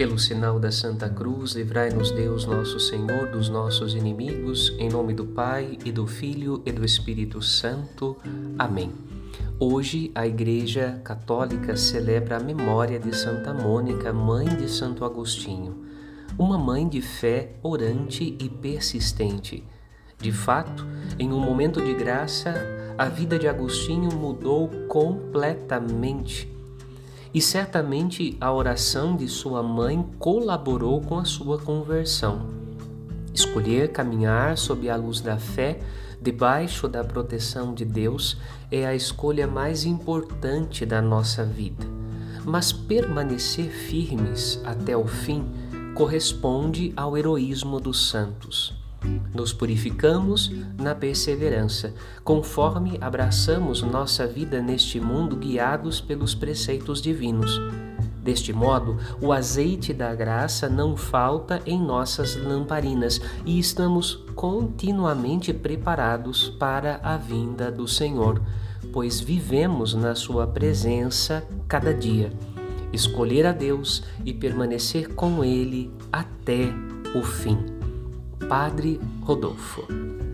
Pelo sinal da Santa Cruz, livrai-nos Deus, nosso Senhor, dos nossos inimigos, em nome do Pai e do Filho e do Espírito Santo. Amém. Hoje a Igreja Católica celebra a memória de Santa Mônica, mãe de Santo Agostinho, uma mãe de fé orante e persistente. De fato, em um momento de graça, a vida de Agostinho mudou completamente e certamente a oração de sua mãe colaborou com a sua conversão. Escolher caminhar sob a luz da fé, debaixo da proteção de Deus, é a escolha mais importante da nossa vida. Mas permanecer firmes até o fim corresponde ao heroísmo dos santos. Nos purificamos na perseverança, conforme abraçamos nossa vida neste mundo guiados pelos preceitos divinos. Deste modo, o azeite da graça não falta em nossas lamparinas e estamos continuamente preparados para a vinda do Senhor, pois vivemos na Sua presença cada dia. Escolher a Deus e permanecer com Ele até o fim. Padre Rodolfo.